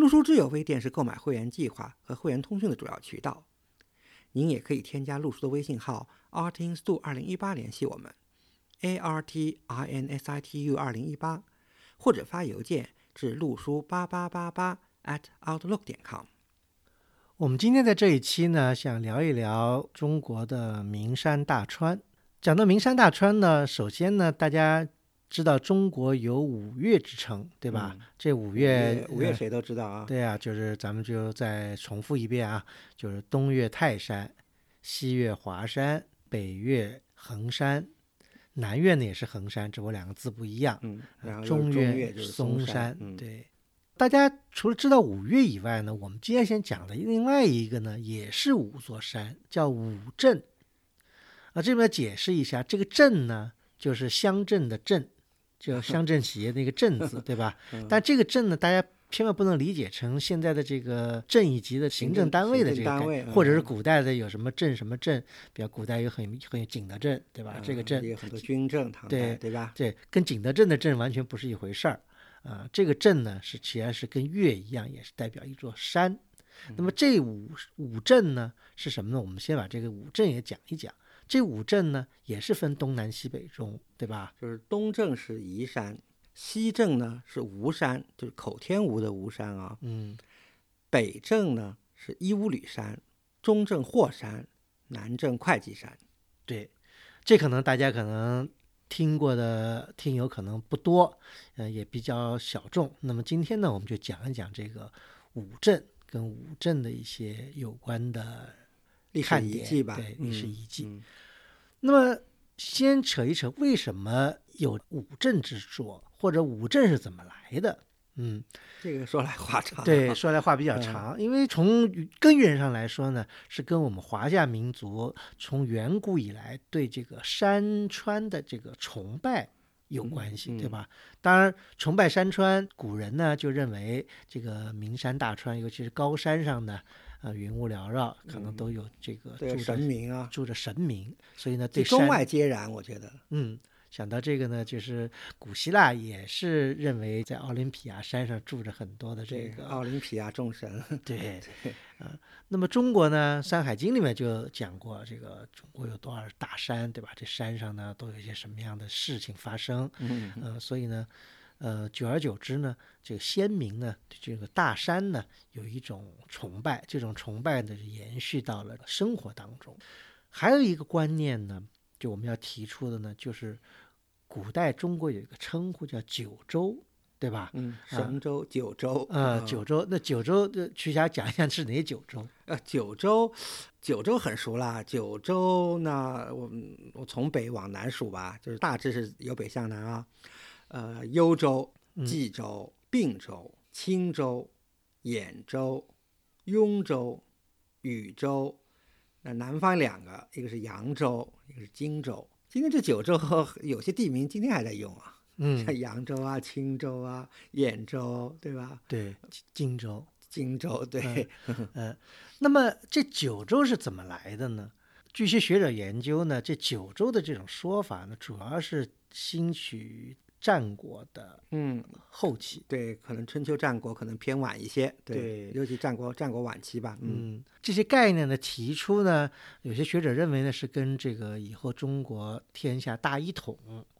陆书之友微店是购买会员计划和会员通讯的主要渠道。您也可以添加陆书的微信号 artinstu 二零一八联系我们，a r t i n s i t u 二零一八，或者发邮件至陆书八八八八 at outlook 点 com。我们今天在这一期呢，想聊一聊中国的名山大川。讲到名山大川呢，首先呢，大家。知道中国有五岳之称，对吧？这五岳，五岳谁都知道啊。对啊，就是咱们就再重复一遍啊，就是东岳泰山，西岳华山，北岳衡山，南岳呢也是衡山，只不过两个字不一样。嗯，中岳就是嵩山。对，大家除了知道五岳以外呢，我们今天先讲的另外一个呢，也是五座山，叫五镇。啊，这边解释一下，这个镇呢，就是乡镇的镇。叫乡镇企业那个“镇”字，对吧？但这个“镇”呢，大家千万不能理解成现在的这个镇一级的行政单位的这个单位，或者是古代的有什么镇什么镇，比如古代有很很有景德镇，对吧？这个镇有很多军政，对对吧？对，跟景德镇的镇完全不是一回事儿啊。这个镇呢，是其实是跟岳一样，也是代表一座山。那么这五五镇呢是什么呢？我们先把这个五镇也讲一讲。这五镇呢，也是分东南西北中，对吧？就是东镇是宜山，西镇呢是吴山，就是口天吴的吴山啊。嗯。北镇呢是伊吾吕山，中镇霍山，南镇会稽山。对，这可能大家可能听过的听友可能不多，呃，也比较小众。那么今天呢，我们就讲一讲这个五镇跟五镇的一些有关的。历史遗迹吧，对，历史遗迹。那么，先扯一扯，为什么有五镇之说，或者五镇是怎么来的？嗯，这个说来话长。对，说来话比较长，因为从根源上来说呢，是跟我们华夏民族从远古以来对这个山川的这个崇拜有关系，对吧？当然，崇拜山川，古人呢就认为这个名山大川，尤其是高山上的。啊，云雾缭绕，可能都有这个住神明啊，住着神明，所以呢，对中外皆然，我觉得。嗯，想到这个呢，就是古希腊也是认为在奥林匹亚山上住着很多的这个奥林匹亚众神。对，啊，那么中国呢，《山海经》里面就讲过这个中国有多少大山，对吧？这山上呢，都有一些什么样的事情发生？嗯，呃，所以呢。呃，久而久之呢，这个先民呢，对这个大山呢，有一种崇拜，这种崇拜呢，延续到了生活当中。还有一个观念呢，就我们要提出的呢，就是古代中国有一个称呼叫九州，对吧？嗯，神州、九州。呃，九州，那九州的曲霞讲一下是哪九州？呃，九州，九州很熟啦。九州呢，我我从北往南数吧，就是大致是由北向南啊。呃，幽州、冀州、并州、青州、兖州、雍州、禹州，那南方两个，一个是扬州，一个是荆州。今天这九州有些地名今天还在用啊，嗯，像扬州啊、青州啊、兖州，对吧？对，荆州、荆州，对，嗯。那么这九州是怎么来的呢？据一些学者研究呢，这九州的这种说法呢，主要是兴取。战国的嗯后期，对，可能春秋战国可能偏晚一些，对，尤其战国战国晚期吧，嗯，这些概念的提出呢，有些学者认为呢是跟这个以后中国天下大一统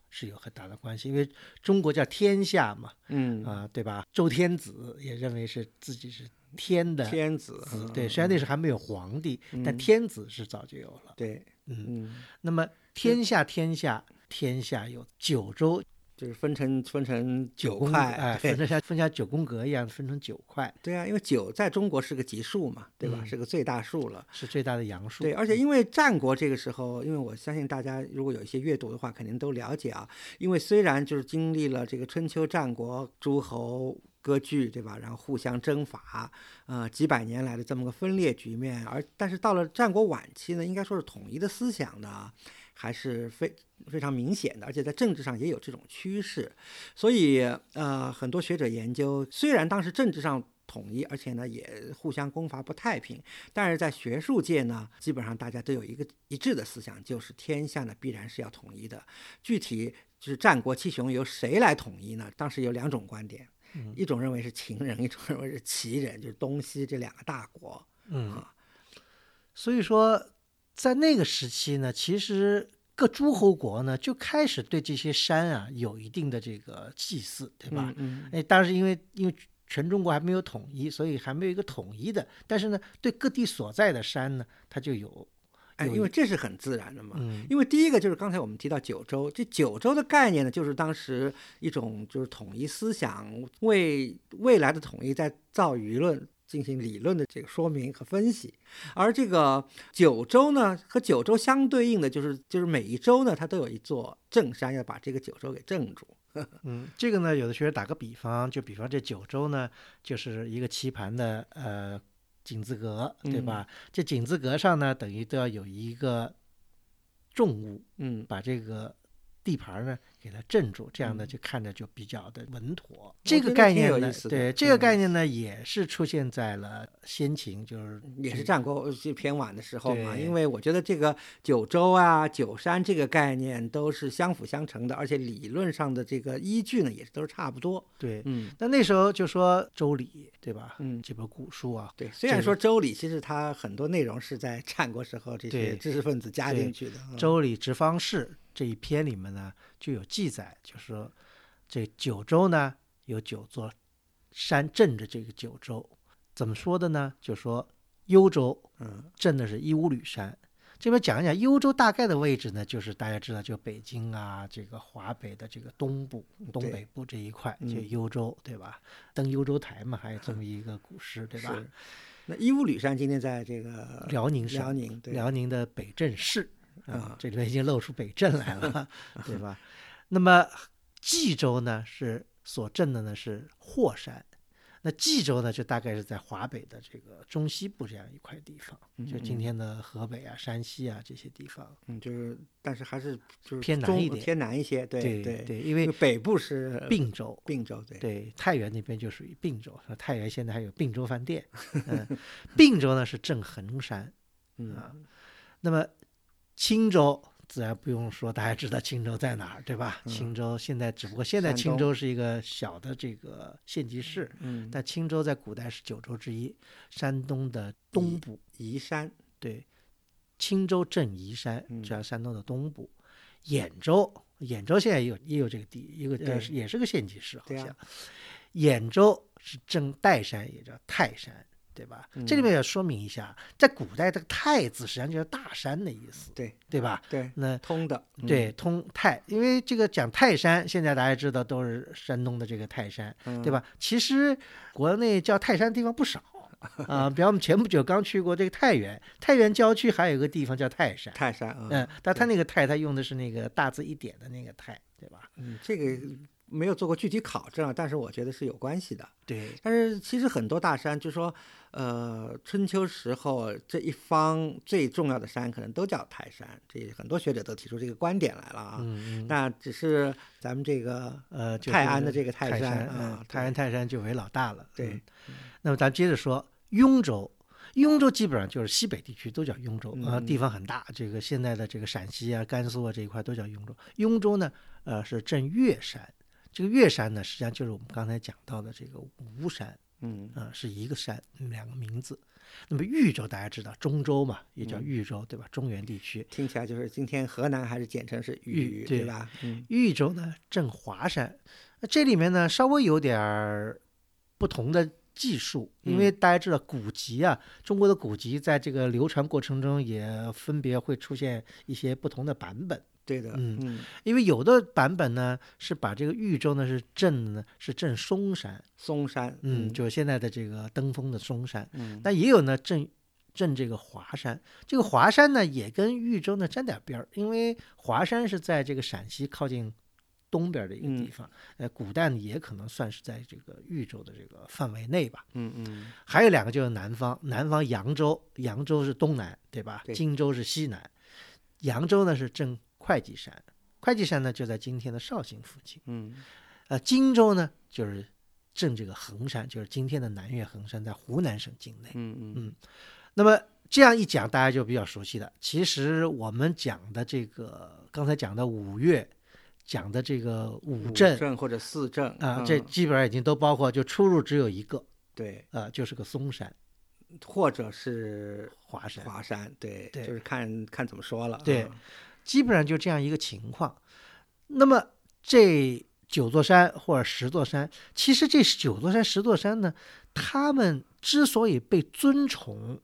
是有很大的关系，因为中国叫天下嘛，嗯啊，对吧？周天子也认为是自己是天的天子，对，虽然那时候还没有皇帝，但天子是早就有了，对，嗯，那么天下天下天下有九州。就是分成分成九块，哎，分成像分像九宫格一样分成九块。对啊，因为九在中国是个吉数嘛，对吧？是个最大数了，是最大的阳数。对，而且因为战国这个时候，因为我相信大家如果有一些阅读的话，肯定都了解啊。因为虽然就是经历了这个春秋战国诸侯割据，对吧？然后互相征伐，呃，几百年来的这么个分裂局面。而但是到了战国晚期呢，应该说是统一的思想呢，还是非非常明显的，而且在政治上也有这种趋势。所以，呃，很多学者研究，虽然当时政治上统一，而且呢也互相攻伐不太平，但是在学术界呢，基本上大家都有一个一致的思想，就是天下呢必然是要统一的。具体就是战国七雄由谁来统一呢？当时有两种观点。一种认为是秦人，一种认为是齐人，就是东西这两个大国。嗯，所以说在那个时期呢，其实各诸侯国呢就开始对这些山啊有一定的这个祭祀，对吧？嗯，哎，当时因为因为全中国还没有统一，所以还没有一个统一的，但是呢，对各地所在的山呢，它就有。哎，因为这是很自然的嘛。嗯，因为第一个就是刚才我们提到九州，这九州的概念呢，就是当时一种就是统一思想，为未来的统一在造舆论、进行理论的这个说明和分析。而这个九州呢，和九州相对应的就是就是每一州呢，它都有一座正山，要把这个九州给镇住。嗯，这个呢，有的学者打个比方，就比方这九州呢，就是一个棋盘的呃。井字格，对吧？这井字格上呢，等于都要有一个重物，嗯，把这个地盘呢。给它镇住，这样呢就看着就比较的稳妥。这个概念呢，对这个概念呢也是出现在了先秦，就是也是战国偏晚的时候嘛。因为我觉得这个九州啊、九山这个概念都是相辅相成的，而且理论上的这个依据呢也是都是差不多。对，嗯。那那时候就说《周礼》，对吧？嗯，这本古书啊。对，虽然说《周礼》其实它很多内容是在战国时候这些知识分子加进去的，《周礼·直方士》这一篇里面呢。就有记载，就是说，这九州呢有九座山镇着这个九州，怎么说的呢？就说幽州，嗯，镇的是伊乌吕山。这边讲一讲幽州大概的位置呢，就是大家知道，就北京啊，这个华北的这个东部、东北部这一块，就幽州，对吧？登幽州台嘛，还有这么一个古诗，对吧？那伊乌吕山今天在这个辽宁省，辽宁，辽宁的北镇市。啊，这里面已经露出北镇来了，对吧？那么冀州呢，是所镇的呢是霍山，那冀州呢就大概是在华北的这个中西部这样一块地方，就今天的河北啊、山西啊这些地方。嗯，就是但是还是就是偏南一点，偏南一些。对对对，因为北部是并州，并州对对，太原那边就属于并州，太原现在还有并州饭店。嗯，并州呢是镇衡山，嗯，那么。青州自然不用说，大家知道青州在哪儿，对吧？青州现在只不过现在青州是一个小的这个县级市，嗯，但青州在古代是九州之一，山东的东部，宜山，对，青州镇宜山，主要山东的东部。兖州，兖州现在也有也有这个地，一个呃也是个县级市，好像。兖州是镇岱山，也叫泰山。对吧？这里面要说明一下，在古代，这个“泰”字实际上就是大山的意思，对对吧？对，那通的，对通泰，因为这个讲泰山，现在大家知道都是山东的这个泰山，对吧？其实国内叫泰山的地方不少 啊，比方我们前不久刚去过这个太原，太原郊区还有一个地方叫泰山，泰山，嗯，但他那个“泰”他用的是那个大字一点的那个“泰”，对吧？嗯，这个。没有做过具体考证，但是我觉得是有关系的。对，但是其实很多大山，就说，呃，春秋时候这一方最重要的山可能都叫泰山，这很多学者都提出这个观点来了啊。那只是咱们这个呃泰安的这个泰山啊，泰安泰山就为老大了。对。那么咱接着说雍州，雍州基本上就是西北地区都叫雍州啊，地方很大。这个现在的这个陕西啊、甘肃啊这一块都叫雍州。雍州呢，呃，是镇岳山。这个岳山呢，实际上就是我们刚才讲到的这个吴山，嗯啊，是一个山，两个名字。那么豫州大家知道，中州嘛，也叫豫州，对吧？中原地区听起来就是今天河南还是简称是豫，对吧？豫州呢，镇华山。那这里面呢，稍微有点儿不同的技术，因为大家知道古籍啊，中国的古籍在这个流传过程中也分别会出现一些不同的版本。对的，嗯，因为有的版本呢是把这个豫州呢是镇呢是镇嵩山，嵩山，嗯，就是现在的这个登封的嵩山，嗯，但也有呢镇镇这个华山，这个华山呢也跟豫州呢沾点边儿，因为华山是在这个陕西靠近东边的一个地嗯。方，呃，古代呢也可能算是在这个豫州的这个范围内吧。嗯嗯。还有两个就是南方，南方扬州，扬州是东南，对吧？对。荆州是西南，扬州呢是正会稽山，会稽山呢就在今天的绍兴附近，嗯呃，荆州呢就是镇这个衡山，就是今天的南岳衡山，在湖南省境内。嗯嗯嗯那么这样一讲，大家就比较熟悉了。其实我们讲的这个，刚才讲的五岳，讲的这个五五镇镇或者四镇啊、嗯这基本上已经都包括，就出入只有一个，对，呃，就是个嵩山、或者是华山，华山，对，对就是看看怎么说了。对嗯基本上就这样一个情况。那么这九座山或者十座山，其实这九座山、十座山呢，他们之所以被尊崇，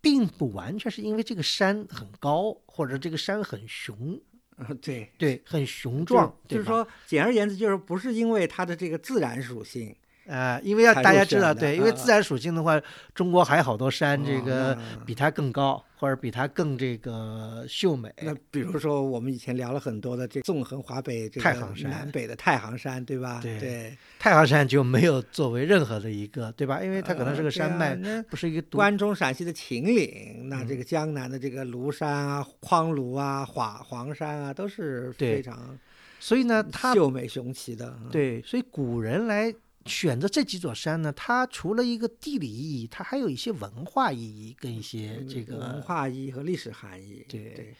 并不完全是因为这个山很高，或者这个山很雄，嗯对，对，很雄壮，就是说，简而言之，就是不是因为它的这个自然属性，呃，因为要大家知道，对，因为啊自然属性的话，中国还有好多山，这哦个比它更高，或者比它更这个秀美。那比如说我们以前聊了很多的这纵横华北这个太行山南北的太行山，对吧？对对，太行山就没有作为任何的一个，对吧？因为它可能是个山脉，不是一个关中陕西的秦岭，那嗯这个江南的这个庐山啊、匡庐啊、华黄山啊，都是非常所以呢，它秀美雄奇的。嗯，对，所以古人来选择这几座山呢，它除了一个地理意义，它还有一些文化意义跟一些这个文化意义和历史含义。对对，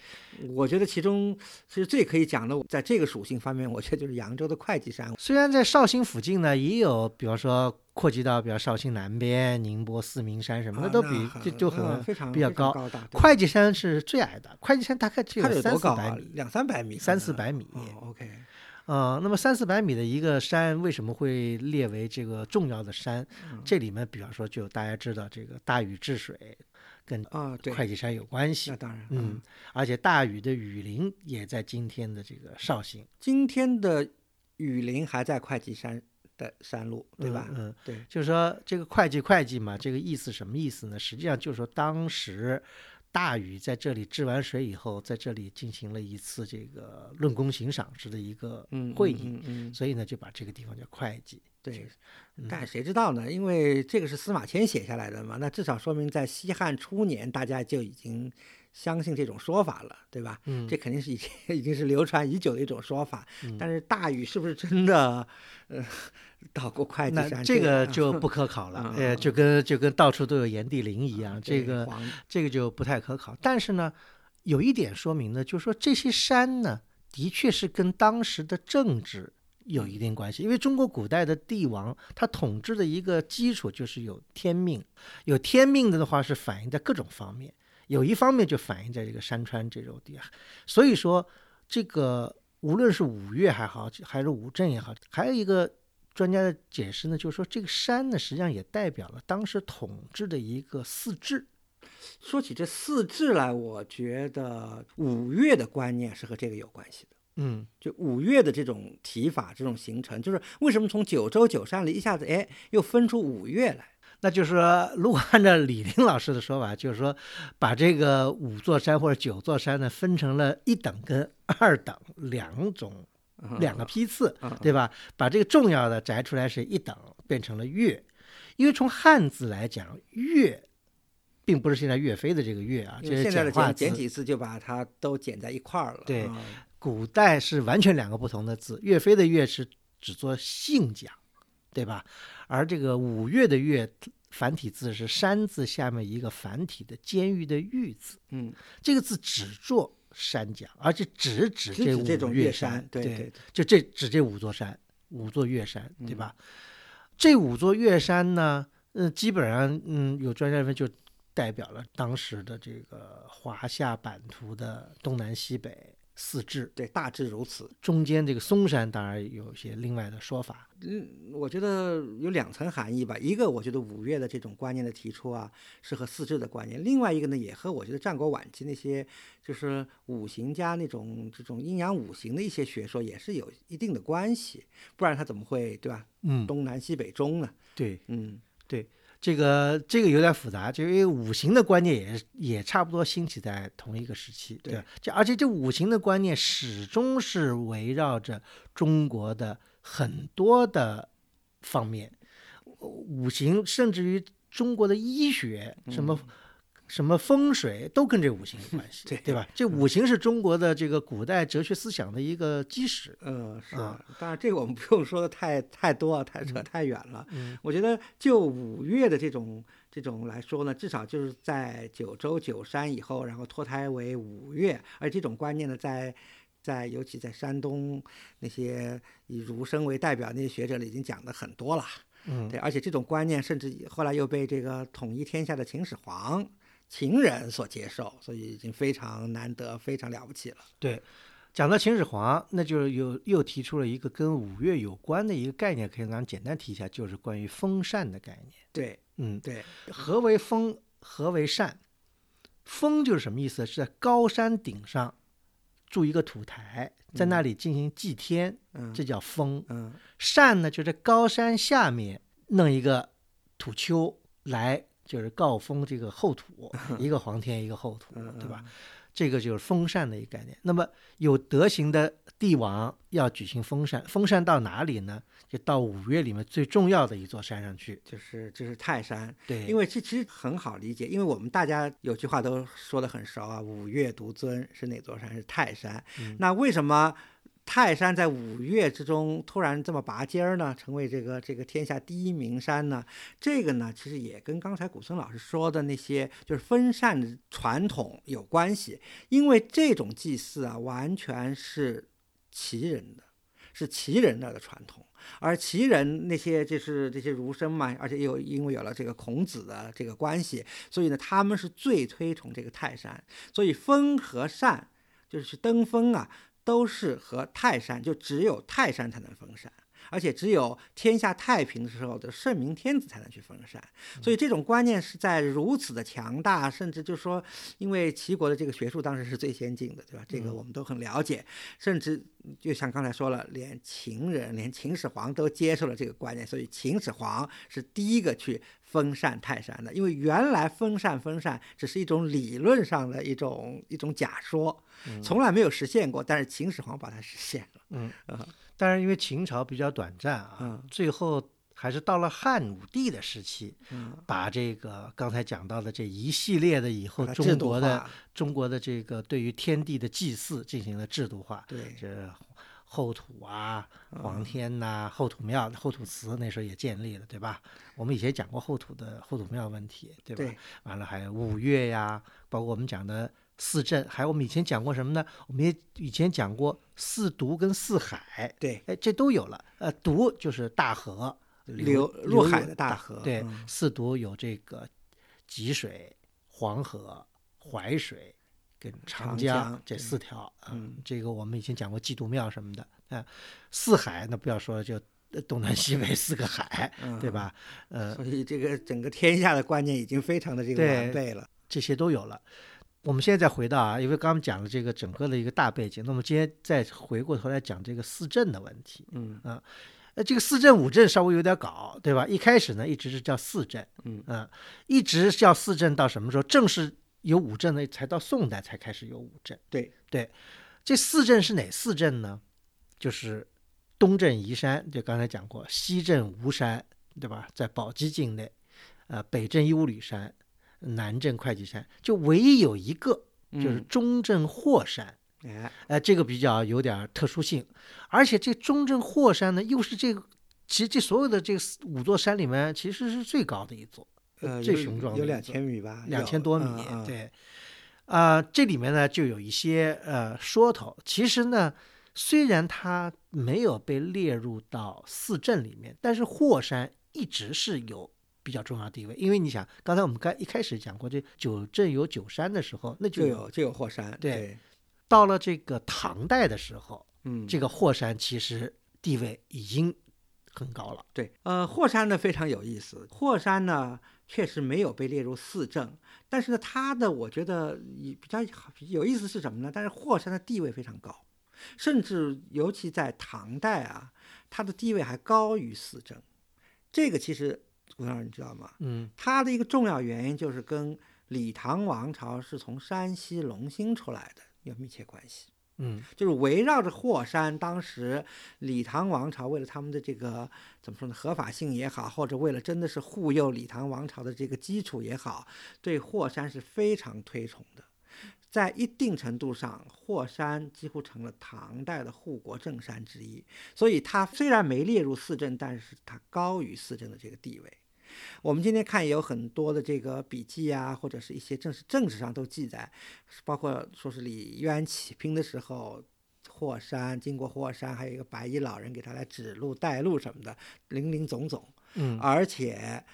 我觉得其中其实最可以讲的，在这个属性方面，我觉得就是扬州的会稽山。虽然在绍兴附近呢，也有，比方说扩及到比如绍兴南边、宁波四明山什么的，啊都比那就就嗯很非常比较高。会稽山是最矮的，会稽山大概只有三四百米？，两三百米，三四百米。哦，OK，呃，那么三四百米的一个山为什么会列为这个重要的山？嗯这里面比方说就大家知道这个大禹治水跟啊，对，会稽山有关系那，当然，嗯，，而且大禹的雨林也在今天的这个绍兴，今天的雨林还在会稽山的山路，对吧？嗯，嗯对，就是说这个会计会计嘛，这个意思什么意思呢？实际上就是说当时大禹在这里治完水以后，在这里进行了一次这个论功行赏式的一个嗯，会议，嗯嗯，嗯所以呢就把这个地方叫会稽。对。嗯但谁知道呢？因为这个是司马迁写下来的嘛，那至少说明在西汉初年，大家就已经相信这种说法了，对吧？嗯这肯定是已经 已经是流传已久的一种说法。嗯但是大禹是不是真的呃到过会稽那山？这个个就不可考了，呃，就跟就跟到处都有炎帝陵一样，这个这个就不太可考。但是呢，有一点说明呢，就是说这些山呢，的确是跟当时的政治有一定关系。因为中国古代的帝王，他统治的一个基础就是有天命，有天命的话是反映在各种方面，有一方面就反映在这个山川这种地。所以说，这个无论是五岳还好，还是五镇也好，还有一个。专家的解释呢，就是说这个山呢，实际上也代表了当时统治的一个四治，说起这四治来，我觉得五岳的观念是和这个有关系的。嗯，就五岳的这种提法、这种形成，就是为什么从九州九山里一下子哎又分出五岳来？那就是说，如果按照李林老师的说法，就是说，把这个五座山或者九座山呢，分成了一等跟二等两种两个批次，嗯对吧？把这个重要的摘出来是一等，变成了岳。因为从汉字来讲，岳并不是现在岳飞的这个岳啊，就是现在的简化字简简。体字就把它都剪在一块儿了。对啊古代是完全两个不同的字，岳飞的岳是只做姓讲，对吧？而这个五岳的岳繁体字是山字下面一个繁体的监狱的狱字，嗯，这个字只做山讲，而且只指这五岳指这种岳山对对对对就这指这五座山，五座岳山，嗯对吧？这五座岳山呢，嗯、基本上，嗯，有专家认为就代表了当时的这个华夏版图的东南西北四至，对，大致如此。中间这个嵩山当然有一些另外的说法，嗯，我觉得有两层含义吧。一个，我觉得五岳的这种观念的提出啊，是和四至的观念；另外一个呢，也和我觉得战国晚期那些就是五行家那种这种阴阳五行的一些学说也是有一定的关系。不然他怎么会对吧？嗯，东南西北中呢？对。嗯，这个这个有点复杂，就因为五行的观念也也差不多兴起在同一个时期，对吧？就而且这五行的观念始终是围绕着中国的很多的方面，五行甚至于中国的医学什么。什么风水都跟这五行有关系，对对吧？这五行是中国的这个古代哲学思想的一个基石。嗯，是啊，当然这个我们不用说的太太多，太扯太远了。嗯我觉得就五岳的这种这种来说呢，至少就是在九州九山以后，然后脱胎为五岳，而这种观念呢，在在尤其在山东那些以儒生为代表那些学者里已经讲的很多了。嗯，对，而且这种观念甚至后来又被这个统一天下的秦始皇秦人所接受，所以已经非常难得，非常了不起了。对。讲到秦始皇，那就是又又提出了一个跟五岳有关的一个概念，可以咱们简单提一下，就是关于风扇的概念。对嗯，对，何为风？何为扇？风就是什么意思？是在高山顶上筑一个土台，在那里进行祭天，嗯这叫风。嗯扇呢，就在高山下面弄一个土丘来，就是告封这个后土，一个皇天，一个后土，嗯，对吧？这个就是封禅的一个概念。那么有德行的帝王要举行封禅，封禅到哪里呢？就到五岳里面最重要的一座山上去。就是就是泰山，对，因为这其实很好理解，因为我们大家有句话都说得很熟啊，五岳独尊是哪座山？是泰山。嗯那为什么泰山在五岳之中突然这么拔尖儿呢？成为这个这个天下第一名山呢？这个呢，其实也跟刚才古森老师说的那些就是分散的传统有关系，因为这种祭祀啊，完全是齐人的，是齐人那儿的传统。而齐人那些就是这些儒生嘛，而且又因为有了这个孔子的这个关系，所以呢，他们是最推崇这个泰山。所以封和禅就是登封啊，都是和泰山，就只有泰山才能封禅。而且只有天下太平的时候的圣明天子才能去封禅，所以这种观念是在如此的强大，甚至就是说，因为齐国的这个学术当时是最先进的，对吧？这个我们都很了解，甚至就像刚才说了，连秦人、连秦始皇都接受了这个观念，所以秦始皇是第一个去封禅泰山的。因为原来封禅封禅只是一种理论上的一种一种假说，从来没有实现过，但是秦始皇把它实现了。嗯啊，当然因为秦朝比较短暂啊，嗯。最后还是到了汉武帝的时期，嗯，把这个刚才讲到的这一系列的以后中国的中国的这个对于天地的祭祀进行了制度化，对。这后土啊、嗯。皇天呐、后土庙、后土祠那时候也建立了，对吧？我们以前讲过后土的后土庙问题，对吧？对。完了还有五岳呀，包括我们讲的四镇，还有我们以前讲过什么呢？我们也以前讲过四渎跟四海，对，哎，这都有了。呃，渎就是大河流流入海的大河对，嗯四渎有这个济水、黄河、淮水跟长长江这四条啊、嗯这个我们以前讲过祭祖庙什么的啊、四海那不要说，就呃东南西北四个海，对嗯吧？呃，所以这个整个天下的观念已经非常的这个完备了。这些都有了。我们现在再回到啊，因为刚刚讲了这个整个的一个大背景，那么今天再回过头来讲这个四镇的问题。嗯呃，这个四镇五镇稍微有点搞，对吧？一开始呢，一直是叫四镇，嗯啊一直叫四镇到什么时候？正式有五镇呢，才到宋代才开始有五镇。对对，这四镇是哪四镇呢？就是东镇宜山，就刚才讲过；西镇吴山，对吧？在宝鸡境内，呃，北镇鹦鹉吕山，南镇会稽山，就唯一有一个就是嗯中镇霍山。哎，呃，这个比较有点儿特殊性，而且这中镇霍山呢，又是这个，其实这所有的这四五座山里面，其实是最高的一座，呃，最雄壮的有两千米吧，有两千多米，嗯嗯对，啊、这里面呢就有一些呃说头。其实呢，虽然它没有被列入到四镇里面，但是霍山一直是有比较重要地位。因为你想，刚才我们刚一开始讲过，这九镇有九山的时候，那就就有就有霍山，对对，到了这个唐代的时候，嗯，这个霍山其实地位已经很高了。对，呃，霍山呢非常有意思。霍山呢确实没有被列入四镇，但是呢，它的我觉得也比较好有意思是什么呢？但是霍山的地位非常高，甚至尤其在唐代啊，它的地位还高于四镇。这个其实吴老师你知道吗？嗯它的一个重要原因就是跟李唐王朝是从山西隆兴出来的有密切关系。嗯就是围绕着霍山，当时李唐王朝为了他们的这个怎么说呢，合法性也好，或者为了真的是护佑李唐王朝的这个基础也好，对霍山是非常推崇的。在一定程度上，霍山几乎成了唐代的护国正山之一，所以它虽然没列入四镇，但是它高于四镇的这个地位。我们今天看也有很多的这个笔记啊，或者是一些正史政治上都记载，包括说是李渊起兵的时候，霍山经过霍山，还有一个白衣老人给他来指路带路什么的，林林总总。嗯而且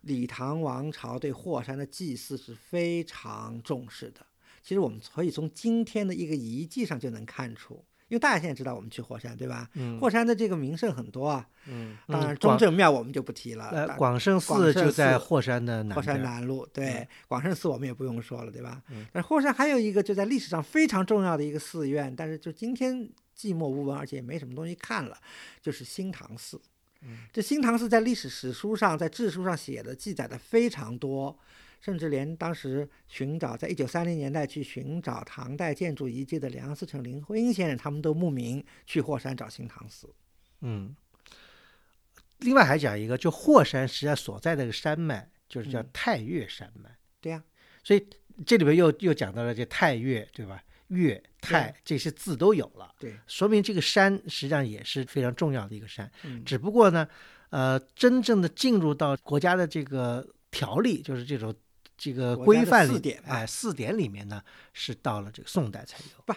李唐王朝对霍山的祭祀是非常重视的。其实我们可以从今天的一个遗迹上就能看出，因为大家现在知道我们去霍山，对吧？嗯霍山的这个名胜很多啊，嗯，当然中正庙我们就不提了。广胜寺就在霍山的南霍山南路，对，广胜寺我们也不用说了，对吧？嗯但是霍山还有一个就在历史上非常重要的一个寺院，但是就今天寂寞无闻，而且也没什么东西看了，就是新唐寺。嗯这新唐寺在历史史书上、在志书上写的记载的非常多，甚至连当时寻找在一九三零年代去寻找唐代建筑遗迹的梁思成、林徽因先生，他们都慕名去霍山找新唐寺。嗯，另外还讲一个，就霍山实际上所在的这个山脉，就是叫嗯太岳山脉。对呀、所以这里边又又讲到了这太岳，对吧？岳、太这些字都有了，对，说明这个山实际上也是非常重要的一个山。嗯，只不过呢，呃，真正的进入到国家的这个条例，就是这种这个规范里，四典吧哎，四点里面呢，是到了这个宋代才有。不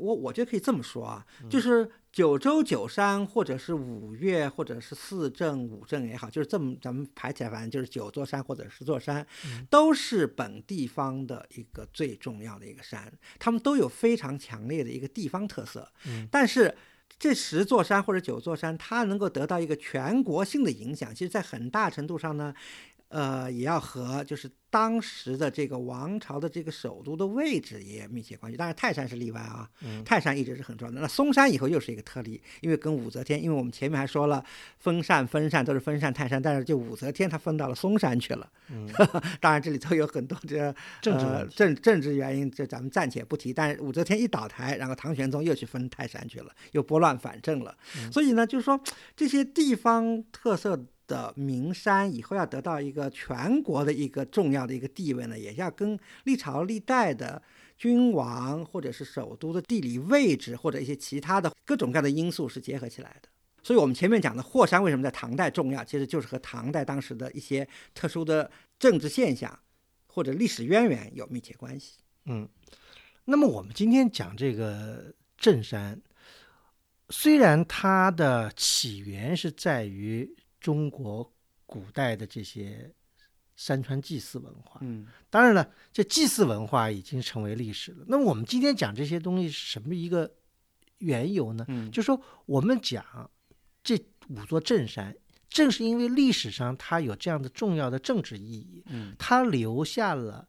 我我觉得可以这么说啊，嗯就是九州九山，或者是五岳，或者是四镇五镇也好，就是这么咱们排起来，反正就是九座山或者十座山，嗯都是本地方的一个最重要的一个山，他们都有非常强烈的一个地方特色。嗯但是这十座山或者九座山，它能够得到一个全国性的影响，其实在很大程度上呢。呃，也要和就是当时的这个王朝的这个首都的位置也密切关系。当然，泰山是例外啊，嗯泰山一直是很重要的。那嵩山以后又是一个特例，因为跟武则天，因为我们前面还说了封禅、分禅都是分禅泰山，但是就武则天她分到了嵩山去了。嗯 当然这里头有很多这呃政治政政治原因，这咱们暂且不提。但是武则天一倒台，然后唐玄宗又去分泰山去了，又拨乱反正了。嗯所以呢，就是说这些地方特色的名山以后要得到一个全国的一个重要的一个地位呢，也要跟历朝历代的君王或者是首都的地理位置或者一些其他的各种各样的因素是结合起来的。所以我们前面讲的霍山为什么在唐代重要，其实就是和唐代当时的一些特殊的政治现象或者历史渊源有密切关系。嗯，那么我们今天讲这个镇山，虽然它的起源是在于中国古代的这些山川祭祀文化，嗯当然了，这祭祀文化已经成为历史了。那么我们今天讲这些东西是什么一个缘由呢？嗯就说我们讲这五座镇山，正是因为历史上它有这样的重要的政治意义，嗯它留下了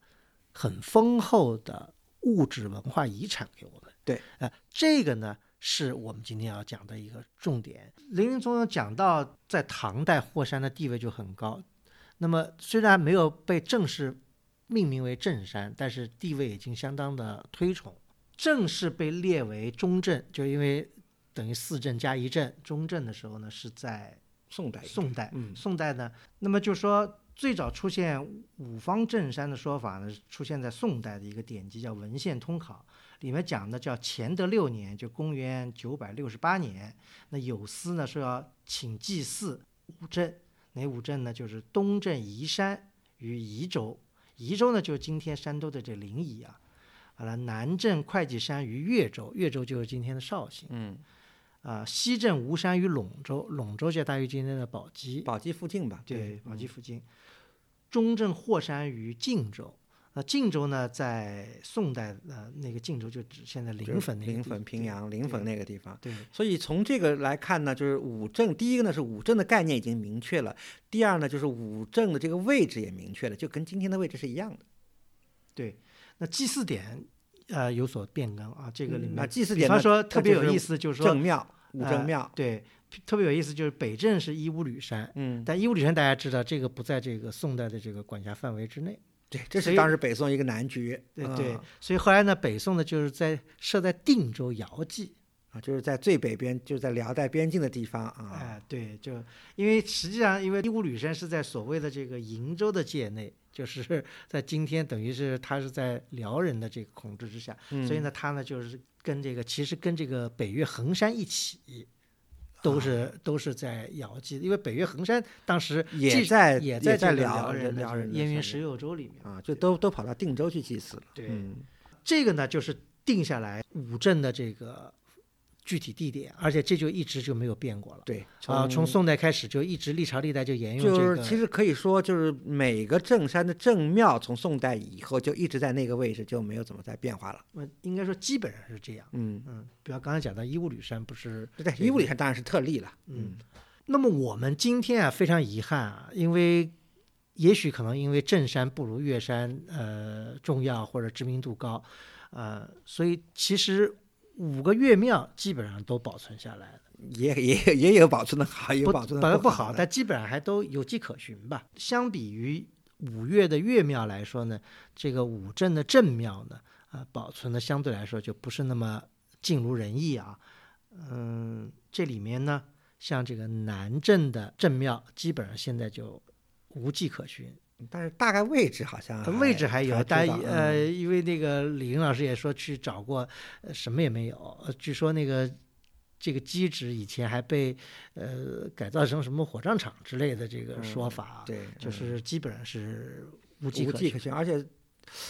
很丰厚的物质文化遗产给我们。对，呃，这个呢是我们今天要讲的一个重点。林林总总讲到，在唐代霍山的地位就很高。那么虽然没有被正式命名为镇山，但是地位已经相当的推崇。正式被列为中镇，就因为等于四镇加一镇，中镇的时候呢是在宋代宋代，嗯宋代呢，那么就说最早出现五方镇山的说法呢，出现在宋代的一个典籍叫《文献通考》，里面讲的叫乾德六年，就公元九百六十八年，那有司呢说要请祭祀五镇，哪五镇呢？就是东镇宜山于宜州，宜州呢就是今天山东的这临沂啊，完了南镇会稽山于越州，越州就是今天的绍兴。嗯，啊、西镇吴山于陇州，陇州就大于今天的宝鸡，宝鸡附近吧？对，宝鸡嗯附近。中镇霍山于晋州，那晋州呢，在宋代呃那个晋州就指现在临汾那个地临汾、平阳、临汾那个地方。对，所以从这个来看呢，就是五镇，第一个呢是五镇的概念已经明确了，第二呢就是五镇的这个位置也明确了，就跟今天的位置是一样的。对，那祭祀点呃有所变更啊，这个里面，嗯那祭祀比方点呢说特别有意思，就是说正庙、五呃正庙，对，特别有意思，就是北镇是一五吕山，嗯，但一五吕山大家知道，这个不在这个宋代的这个管辖范围之内。对，这是当时北宋一个难局。对对啊，所以后来呢，北宋呢就是在设在定州遥蓟。啊，就是在最北边，就是在辽代边境的地方啊。哎，对，就因为实际上，因为义乌吕山是在所谓的这个瀛州的界内，就是 在今天等于是它是在辽人的这个控制之下，嗯所以呢，它呢就是跟这个其实跟这个北岳衡山一起。都是、都是在遥祭，因为北岳衡山当时也在也在这个辽人辽人的燕云十六州里面啊，就都都跑到定州去祭祀了。对嗯这个呢，就是定下来五镇的这个具体地点，而且这就一直就没有变过了。对啊，从宋代开始就一直历朝历代就沿用这个。就是其实可以说，就是每个正山的正庙，从宋代以后就一直在那个位置，就没有怎么再变化了。那应该说基本上是这样。嗯，嗯，比方刚才讲到伊吾吕山，不是对，一五里山当然是特例了。嗯，那么我们今天啊非常遗憾啊，因为也许可能因为正山不如岳山呃重要或者知名度高，呃，所以其实五个岳庙基本上都保存下来了。也也也有保存的好，也有保存保存不好，的好。但基本上还都有迹可循吧。相比于五岳的岳庙来说呢，这个五镇的镇庙呢，啊、保存的相对来说就不是那么尽如人意啊。嗯，这里面呢，像这个南镇的镇庙，基本上现在就无迹可寻。但是大概位置好像位置还有，但呃，嗯因为那个李英老师也说去找过，呃什么也没有。呃据说那个这个基址以前还被呃改造成什么火葬场之类的这个说法，对，就嗯是基本上是无迹可寻。无迹可寻，而且。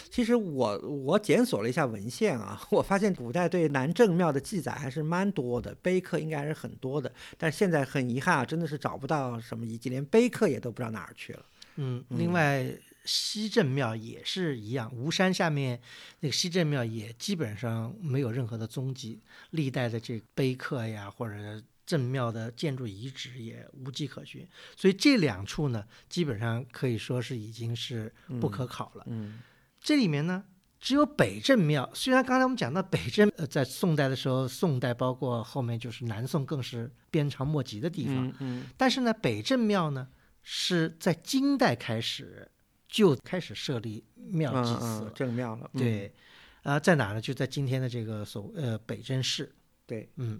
其实我我检索了一下文献啊，我发现古代对南郑庙的记载还是蛮多的，碑刻应该还是很多的。但是现在很遗憾啊，真的是找不到什么遗迹，连碑刻也都不知道哪儿去了。嗯，另外西镇庙也是一样，吴山下面那个西镇庙也基本上没有任何的踪迹，历代的这个碑刻呀或者镇庙的建筑遗址也无迹可寻，所以这两处呢，基本上可以说是已经是不可考了。嗯。这里面呢，只有北镇庙，虽然刚才我们讲到北镇，呃，在宋代的时候，宋代包括后面就是南宋更是鞭长莫及的地方，嗯嗯。但是呢，北镇庙呢是在金代开始就开始设立庙祭祀正庙了。嗯对，啊、在哪呢？就在今天的这个所呃北镇市，对，嗯。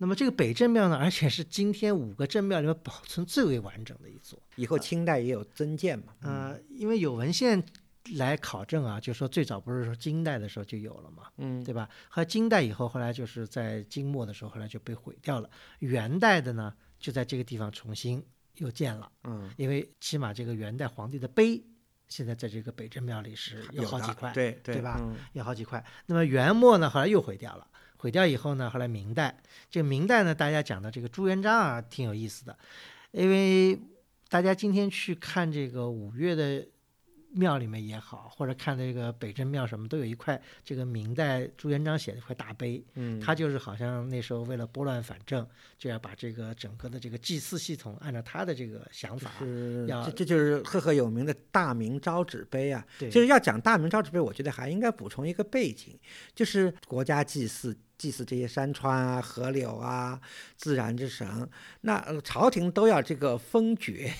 那么这个北镇庙呢，而且是今天五个镇庙里面保存最为完整的一座。以后清代也有增建嘛。呃，因为有文献来考证啊，就说最早不是说金代的时候就有了嘛，嗯对吧？和金代以后，后来就是在金末的时候，后来就被毁掉了。元代的呢，就在这个地方重新又建了，嗯，因为起码这个元代皇帝的碑，现在在这个北镇庙里是有好几块，对对吧嗯有好几块。那么元末呢，后来又毁掉了。毁掉以后呢，后来明代，这个明代呢，大家讲的这个朱元璋啊，挺有意思的，因为大家今天去看这个五岳的庙里面也好，或者看这个北镇庙什么，都有一块这个明代朱元璋写的一块大碑，嗯，他就是好像那时候为了拨乱反正，就要把这个整个的这个祭祀系统按照他的这个想法，是要这这就是赫赫有名的大明招纸碑啊。对，就是要讲大明招纸碑，我觉得还应该补充一个背景，就是国家祭祀祭祀这些山川啊、河流啊、自然之神，那、呃朝廷都要这个封爵。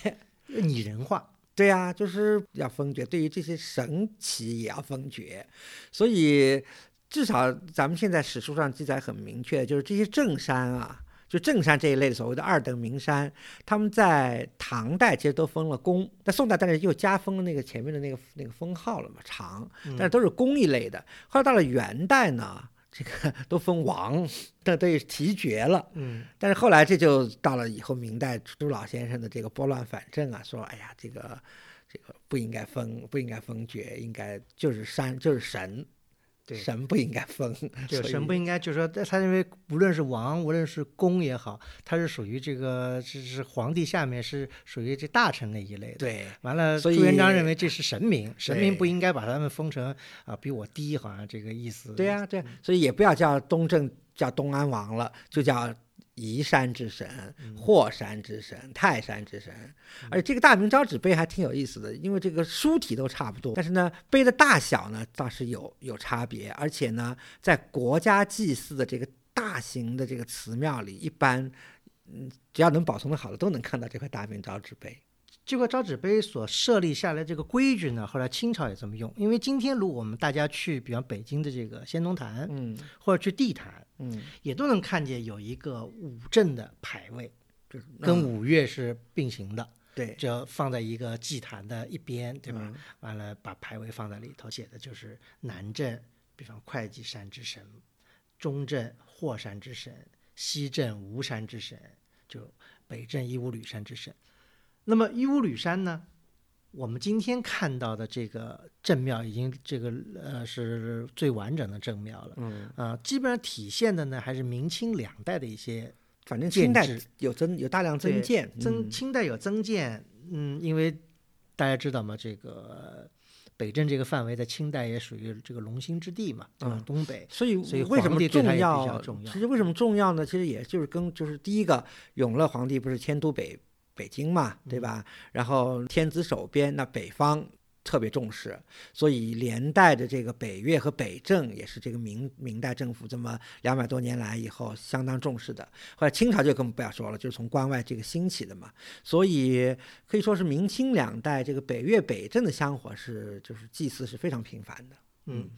拟人化，对呀、就是要封爵，对于这些神奇也要封爵，所以至少咱们现在史书上记载很明确，就是这些正山啊，就正山这一类的所谓的二等名山，他们在唐代其实都封了公，在宋代但是又加封了那个前面的那个那个封号了嘛，长，但是都是公一类的。后来到了元代呢，这个 都封王，这都是提爵了。嗯，但是后来这就到了以后明代朱老先生的这个拨乱反正啊，说哎呀，这个这个不应该封，不应该封爵，应该就是山就是神，对神不应该封，就神不应该，就是说，他认为无论是王，无论是公也好，他是属于这个是是皇帝下面是属于这大臣那一类的。对完了，所朱元璋认为这是神明，神明不应该把他们封成啊比我低，好像这个意思。对呀、对啊、所以也不要叫东正叫东安王了，就叫宜山之神、霍山之神、泰山之神。而且这个大明招纸碑还挺有意思的，因为这个书体都差不多，但是呢，碑的大小呢倒是有有差别，而且呢，在国家祭祀的这个大型的这个祠庙里，一般嗯，只要能保存的好的，都能看到这块大明招纸碑。这块招纸碑所设立下来这个规矩呢，后来清朝也这么用。因为今天如果我们大家去，比方北京的这个先农坛，嗯或者去地坛，嗯，也都能看见有一个五镇的牌位，就是跟嗯五岳是并行的，对就放在一个祭坛的一边，对吧？嗯完了把牌位放在里头，写的就是南镇，比方会稽山之神，中镇霍山之神，西镇吴山之神，就北镇义乌吕山之神。那么义乌吕山呢，我们今天看到的这个正庙已经这个呃是最完整的正庙了。嗯，啊、基本上体现的呢还是明清两代的一些反正清代有增有大量增建，增嗯清代有增建，嗯，因为大家知道嘛，这个北镇这个范围在清代也属于这个龙兴之地嘛？嗯东北，所以所以为什么？重要其实为什么重要呢？其实也就是跟就是第一个，永乐皇帝不是迁都北北京嘛，嗯对吧？然后天子守边，那北方特别重视，所以连带着这个北岳和北郑也是这个明明代政府这么两百多年来以后相当重视的。后来清朝就更不要说了，就是从关外这个兴起的嘛，所以可以说是明清两代这个北岳北郑的香火是就是祭祀是非常频繁的。嗯，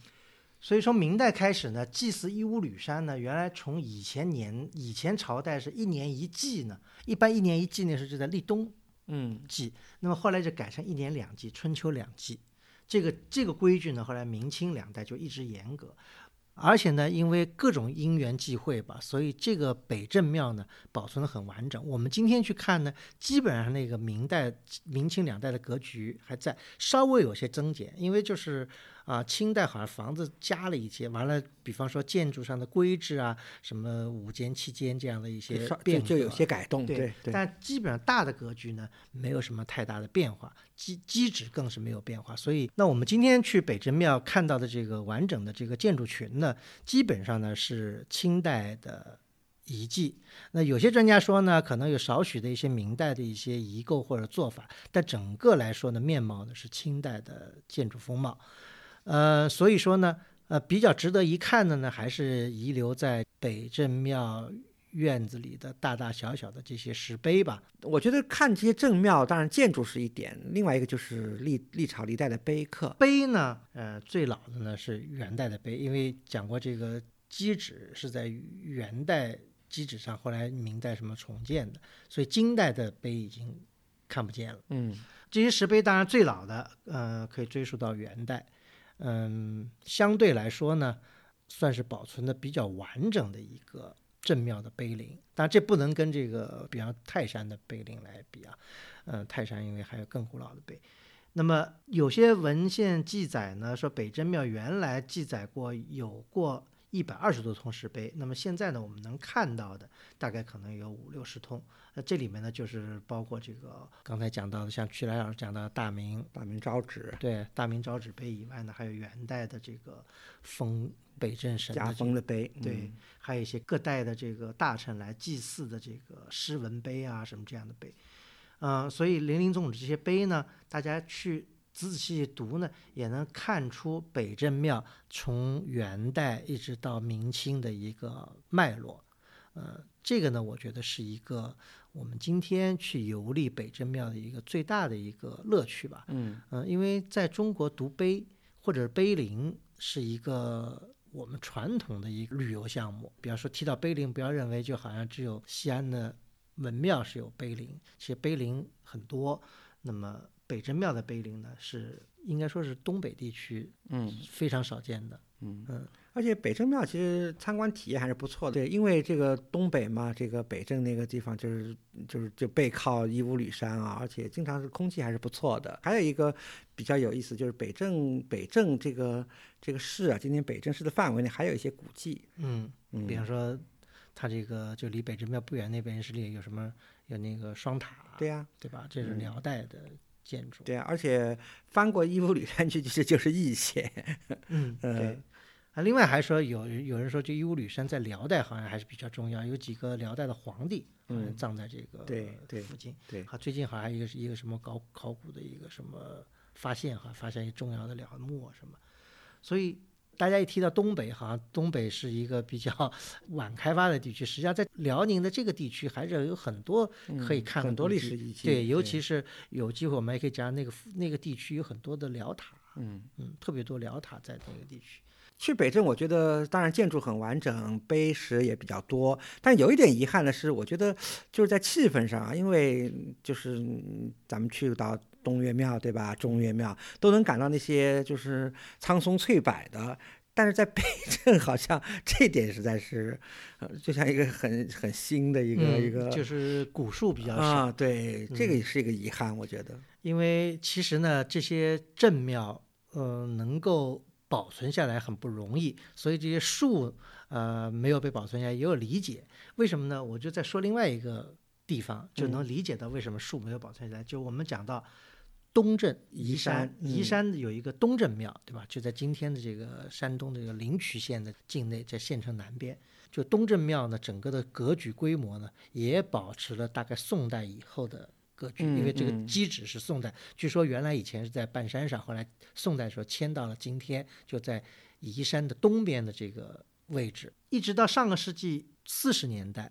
所以从明代开始呢，祭祀义乌吕山呢，原来从以前年以前朝代是一年一祭呢，一般一年一祭呢是就在立冬嗯祭，那么后来就改成一年两祭，春秋两祭。这个这个规矩呢，后来明清两代就一直严格，而且呢，因为各种因缘际会吧，所以这个北镇庙呢保存的很完整。我们今天去看呢，基本上那个明代、明清两代的格局还在，稍微有些增减，因为就是啊、清代好像房子加了一些，完了，比方说建筑上的规制啊，什么五间、七间这样的一些变就有些改动，对对对。但基本上大的格局呢，没有什么太大的变化，基基址更是没有变化。所以，那我们今天去北镇庙看到的这个完整的这个建筑群呢，基本上呢是清代的遗迹。那有些专家说呢，可能有少许的一些明代的一些遗构或者做法，但整个来说呢，面貌呢是清代的建筑风貌。呃，所以说呢，呃，比较值得一看的呢，还是遗留在北镇庙院子里的大大小小的这些石碑吧。我觉得看这些正庙，当然建筑是一点，另外一个就是历历朝历代的碑刻。碑呢，呃，最老的呢是元代的碑，因为讲过这个基址是在元代基址上，后来明代什么重建的，所以金代的碑已经看不见了。嗯这些石碑当然最老的，呃，可以追溯到元代，嗯，相对来说呢，算是保存的比较完整的一个镇庙的碑林。但，这不能跟这个比方泰山的碑林来比啊，嗯、泰山因为还有更古老的碑。那么有些文献记载呢，说北真庙原来记载过有过一百二十多通石碑，那么现在呢，我们能看到的大概可能有五六十通。那这里面呢，就是包括这个刚才讲到的，像曲来老师讲到的大明，大明昭旨、对大明昭旨碑以外呢，还有元代的这个封北镇神的家封的碑，对嗯，还有一些各代的这个大臣来祭祀的这个诗文碑啊，什么这样的碑，嗯、所以林林总总这些碑呢，大家去仔仔细细读呢，也能看出北镇庙从元代一直到明清的一个脉络，呃，这个呢，我觉得是一个我们今天去游历北镇庙的一个最大的一个乐趣吧。嗯嗯，因为在中国读碑或者碑林是一个我们传统的一个旅游项目。比方说提到碑林，不要认为就好像只有西安的文庙是有碑林，其实碑林很多。那么北镇庙的碑林呢，是应该说是东北地区嗯非常少见的。嗯嗯而且北镇庙其实参观体验还是不错的，对，因为这个东北嘛，这个北镇那个地方就是就是就背靠义乌吕山啊，而且经常是空气还是不错的。还有一个比较有意思，就是北镇北镇这个这个市啊，今天北镇市的范围内还有一些古迹，嗯，嗯比方说，它这个就离北镇庙不远那边是里有什么有那个双塔，对呀、对吧？这是嗯辽代的建筑。对啊、而且翻过义乌吕山去，其实就是易县。嗯，呃对。啊，另外还说有有人说，这伊乌吕山在辽代好像还是比较重要，有几个辽代的皇帝好像嗯葬在这个对对附近。对好，最近好像一个是一个什么考考古的一个什么发现哈，发现一重要的辽墓啊什么，所以大家一提到东北，好像东北是一个比较晚开发的地区，实际上在辽宁的这个地区还是有很多可以嗯看的很多历史遗迹，对，尤其是有机会我们也可以讲那个那个地区有很多的辽塔，嗯。嗯，特别多辽塔在那个地区。去北镇，我觉得当然建筑很完整，碑石也比较多，但有一点遗憾的是，我觉得就是在气氛上啊，因为就是嗯咱们去到东岳庙，对吧？中岳庙都能感到那些就是苍松翠柏的，但是在北镇好像这点实在是，呃，就像一个很很新的一个、嗯一个就是古树比较少，啊，对，这个嗯也是一个遗憾，我觉得。因为其实呢，这些镇庙，呃，能够保存下来很不容易，所以这些树，呃，没有被保存下来，也有理解。为什么呢？我就再说另外一个地方，就能理解到为什么树没有保存下来。就我们讲到东镇宜宜山山，宜嗯山有一个东镇庙，对吧？就在今天的这个山东这个临朐县的境内，在县城南边。就东镇庙呢，整个的格局规模呢，也保持了大概宋代以后的格局，因为这个基址是宋代。据说原来以前是在半山上，后来宋代的时候迁到了今天，就在宜山的东边的这个位置，一直到上个世纪四十年代，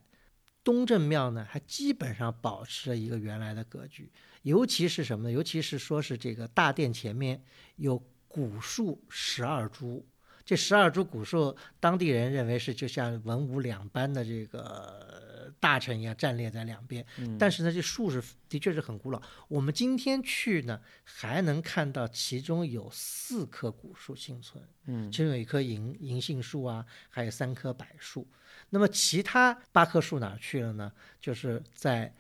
东正庙呢还基本上保持了一个原来的格局。尤其是什么呢？尤其是说是这个大殿前面有古树十二株，这十二株古树，当地人认为是就像文武两班的这个大臣一样站列在两边。但是呢，这树是的确是很古老。我们今天去呢，还能看到其中有四棵古树幸存，嗯其中有一棵银银杏树啊，还有三棵柏树。那么其他八棵树哪儿去了呢？就是在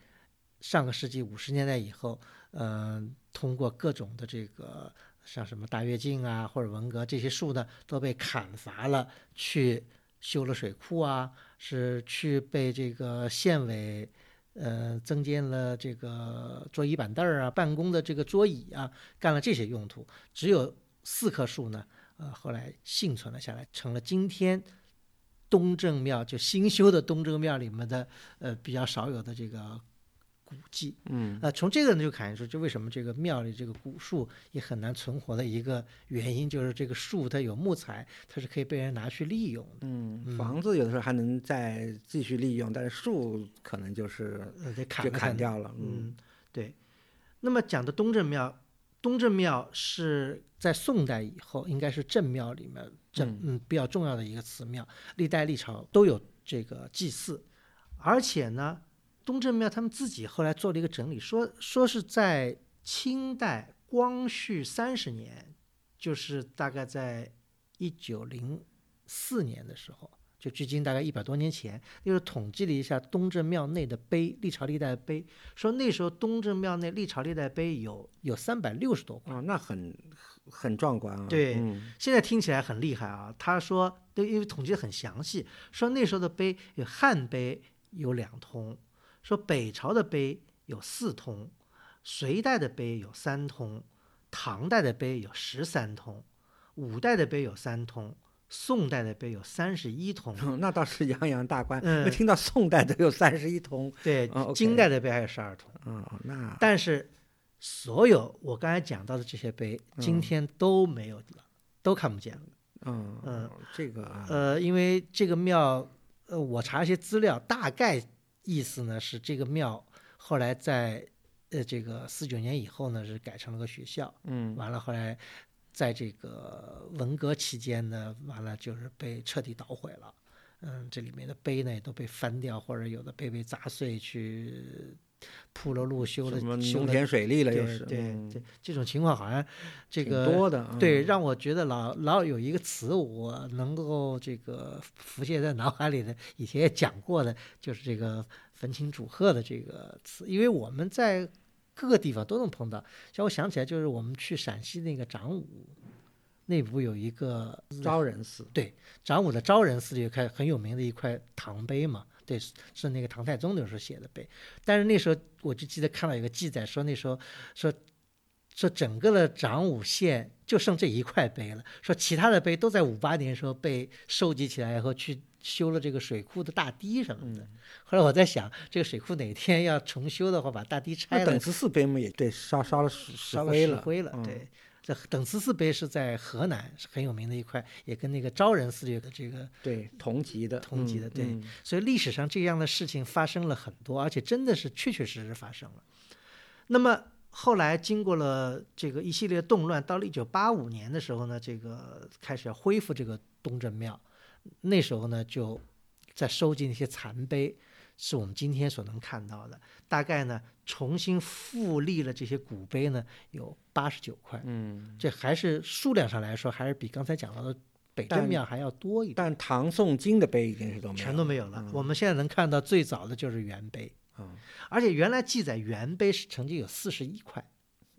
上个世纪五十年代以后，嗯、通过各种的这个像什么大跃进啊或者文革这些树呢，都被砍伐了，去修了水库啊，是去被这个县委。呃，增建了这个桌椅板凳儿啊，办公的这个桌椅啊，干了这些用途。只有四棵树呢，呃，后来幸存了下来，成了今天东正庙就新修的东正庙里面的呃比较少有的这个古迹。嗯呃，从这个呢就看出，就为什么这个庙里这个古树也很难存活的一个原因，就是这个树它有木材，它是可以被人拿去利用的。嗯，房子有的时候还能再继续利用，但是树可能就是呃，得砍就砍掉了。嗯嗯，对。那么讲的东正庙，东正庙是在宋代以后，应该是正庙里面正嗯比较重要的一个祠庙，历代历朝都有这个祭祀，而且呢，东正庙他们自己后来做了一个整理，说说是在清代光绪三十年，就是大概在一九零四年的时候。就距今大概一百多年前，就是统计了一下东正庙内的碑，历朝历代的碑，说那时候东正庙内历朝历代碑有有三百六十多块。哦，那很很壮观啊。对嗯现在听起来很厉害啊。他说，对，因为统计的很详细，说那时候的碑有汉碑有两通，说北朝的碑有四通，隋代的碑有三通，唐代的碑有十三通，五代的碑有三通，宋代的碑有三十一通。那倒是洋洋大观。嗯我听到宋代都有三十一通，对金代的碑还有十二通。嗯，那但是所有我刚才讲到的这些碑，今天都没有了，都看不见了。嗯嗯，这个啊呃，因为这个庙，呃，我查一些资料，大概意思呢是这个庙后来在呃这个四九年以后呢是改成了个学校，嗯完了后来在这个文革期间呢，完了就是被彻底捣毁了。嗯，这里面的碑呢也都被翻掉，或者有的碑被砸碎，去铺了路，修了什么农田水利了又是，对嗯。对，这种情况好像这个多的，对，嗯。让我觉得老老有一个词，我能够这个浮现在脑海里的，以前也讲过的，就是这个“焚琴煮鹤”的这个词，因为我们在各个地方都能碰到。像我想起来，就是我们去陕西那个长武，内部有一个昭仁寺，对长武的昭仁寺里有块很有名的一块唐碑嘛，对，是是那个唐太宗那时候写的碑。但是那时候我就记得看到有个记载说，那时候说说整个的长武县就剩这一块碑了，说其他的碑都在五八年时候被收集起来以后去修了这个水库的大堤什么的。后来我在想，这个水库哪天要重修的话，把大堤拆了那等，慈寺碑嘛也对烧烧了石石烧了灰了，对。这等慈寺碑是在河南，是很有名的一块，也跟那个昭仁寺有的这个，对，同级的，同级的对所以历史上这样的事情发生了很多，而且真的是确确实实发生了。那么后来经过了这个一系列动乱，到了一九八五年的时候呢，这个开始要恢复这个东正庙，那时候呢就在收集那些残碑，是我们今天所能看到的。大概呢重新复立了这些古碑呢有八十九块，嗯，这还是数量上来说，还是比刚才讲到的北但镇庙还要多一点。但唐宋金的碑已经是都没有全都没有了。嗯我们现在能看到最早的就是元碑，嗯而且原来记载元碑是曾经有四十一块，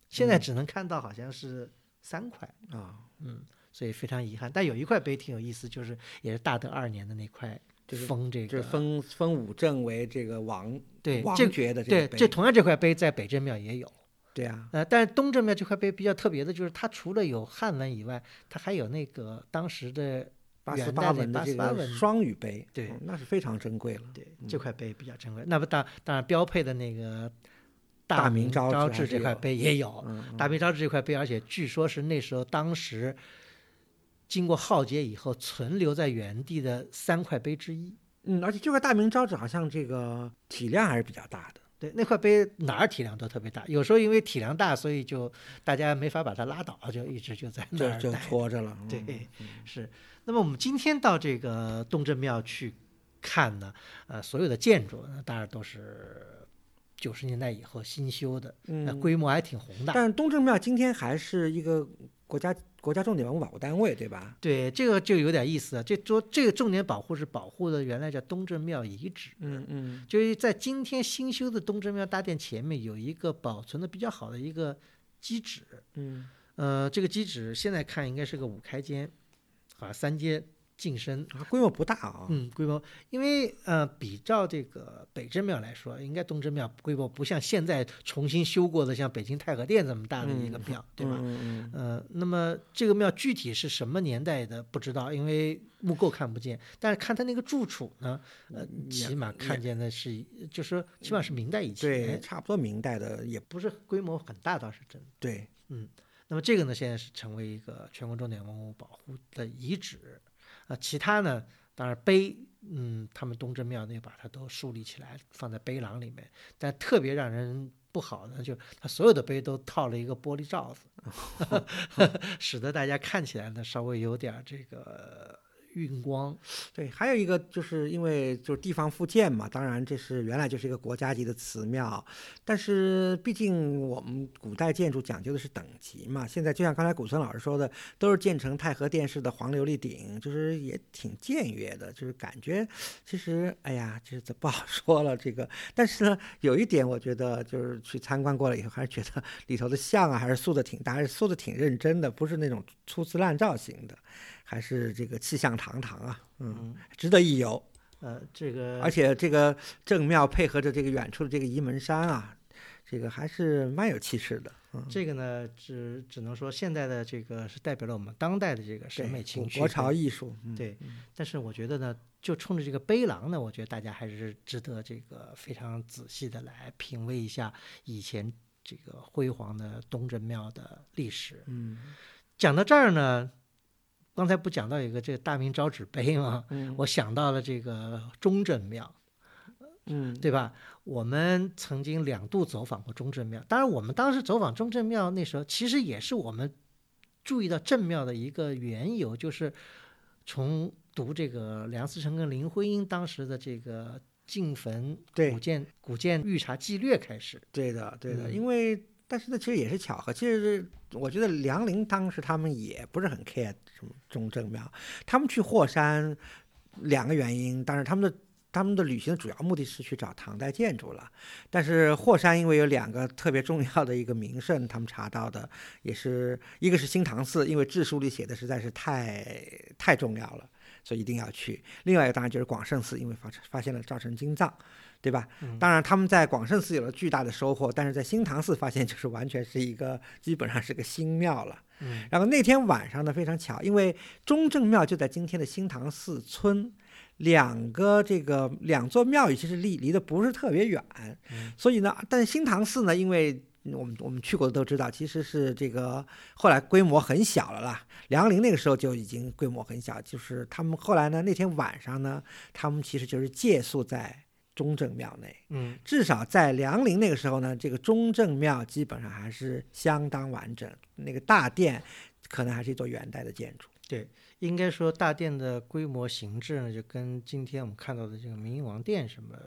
现嗯在只能看到好像是三块，啊，嗯所以非常遗憾。但有一块碑挺有意思，就是也是大德二年的那块就是封这个就是封封武正为这个王王对王爵的这对个碑，这同样这块碑在北镇庙也有。对啊，呃，但是东正庙这块碑比较特别的就是，它除了有汉文以外，它还有那个当时的八十八文的这个双语碑，对嗯那是非常珍贵了。对这块碑比较珍贵。那不当当然标配的那个大明明招致还是致这块碑也有，嗯，大明朝志这块碑，而且据说是那时候当时经过浩劫以后存留在原地的三块碑之一。嗯，而且这块大明招致好像这个体量还是比较大的。对，那块碑哪儿体量都特别大，有时候因为体量大，所以就大家没法把它拉倒，就一直就在那儿就拖着了，对嗯，是。那么我们今天到这个东正庙去看呢，呃，所有的建筑呢，当然都是九十年代以后新修的，呃，嗯，规模还挺宏大。但是东正庙今天还是一个国家国家重点文物保护单位，对吧？对，这个就有点意思了。这说这个重点保护是保护的原来叫东正庙遗址，嗯嗯就是在今天新修的东正庙大殿前面有一个保存的比较好的一个基址，嗯呃，这个基址现在看应该是个五开间，啊，三阶进深，啊，规模不大啊。嗯，规模，因为呃，比照这个北镇庙来说，应该东正庙规模不像现在重新修过的像北京太和殿这么大的一个庙，对吧？嗯嗯呃，那么这个庙具体是什么年代的不知道，因为木构看不见，但是看它那个柱础呢，呃，嗯起码看见的是，就是说起码是明代以对，前，差不多明代的也不是规模很大倒是真的。对。那么这个呢，现在是成为一个全国重点文物保护的遗址，啊，其他呢，当然碑，嗯，他们东正庙那把它都树立起来，放在碑廊里面，但特别让人不好的就是它所有的碑都套了一个玻璃罩子，使得大家看起来呢稍微有点这个运光，对，还有一个就是因为就是地方复建嘛，当然这是原来就是一个国家级的祠庙，但是毕竟我们古代建筑讲究的是等级嘛，现在就像刚才古村老师说的，都是建成太和殿式的黄琉璃顶，就是也挺僭越的，就是感觉其实哎呀，就是这不好说了这个，但是呢，有一点我觉得就是去参观过了以后，还是觉得里头的像啊，还是塑的挺大，还是塑的挺认真的，不是那种粗制滥造型的。还是这个气象堂堂啊，嗯，值得一游。呃，这个而且这个正庙配合着这个远处的这个沂门山啊，这个还是蛮有气势的。嗯，这个呢，只只能说现在的这个是代表了我们当代的这个审美情趣，国潮艺术，嗯，对，但是我觉得呢，就冲着这个碑廊呢，我觉得大家还是值得这个非常仔细的来品味一下以前这个辉煌的东正庙的历史。嗯讲到这儿呢，刚才不讲到有一个这个大明招纸碑吗？嗯我想到了这个中正庙，嗯，对吧？我们曾经两度走访过中正庙，当然我们当时走访中正庙那时候，其实也是我们注意到正庙的一个缘由，就是从读这个梁思成跟林徽因当时的这个进坟对古建古建御茶纪略开始。对的，对的，嗯因为但是呢，其实也是巧合。其实我觉得梁林当时他们也不是很 care 什么中正庙，他们去霍山两个原因，当然他们的。他们的旅行的主要目的是去找唐代建筑了，但是霍山因为有两个特别重要的一个名胜，他们查到的也是一个是新唐寺，因为志书里写的实在是太太重要了，所以一定要去。另外一个当然就是广胜寺，因为发发现了赵成金藏，对吧？当然他们在广胜寺有了巨大的收获，但是在新唐寺发现就是完全是一个基本上是个新庙了。嗯，然后那天晚上呢非常巧，因为中正庙就在今天的新唐寺村，两个这个两座庙宇其实离离得不是特别远，所以呢，但是新唐寺呢，因为嗯我们我们去过的都知道，其实是这个后来规模很小了啦。梁陵那个时候就已经规模很小，就是他们后来呢，那天晚上呢，他们其实就是借宿在中正庙内。嗯至少在梁陵那个时候呢，这个中正庙基本上还是相当完整，那个大殿可能还是一座元代的建筑。对应该说大殿的规模形制呢，就跟今天我们看到的这个明英王殿什么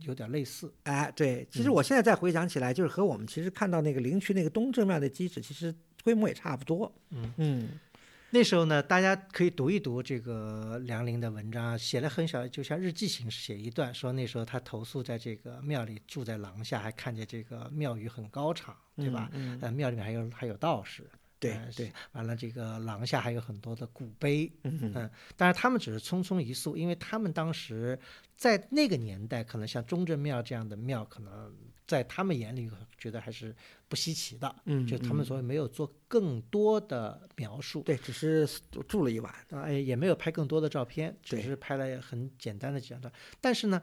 有点类似。哎，对，其实嗯我现在再回想起来，就是和我们其实看到那个陵区那个东正庙的基址，其实规模也差不多。嗯嗯那时候呢，大家可以读一读这个梁林的文章啊，写了很小，就像日记形式写一段，说那时候他投宿在这个庙里，住在廊下，还看见这个庙宇很高敞，对吧？嗯，呃，庙里面还有还有道士，对呃对，完了这个廊下还有很多的古碑，嗯，但是他们只是匆匆一宿，因为他们当时在那个年代，可能像中正庙这样的庙，可能在他们眼里觉得还是不稀奇的，嗯，就他们嗯所以没有做更多的描述，对，只是住了一晚。啊，哎，也没有拍更多的照片，只是拍了很简单的几张照。但是呢，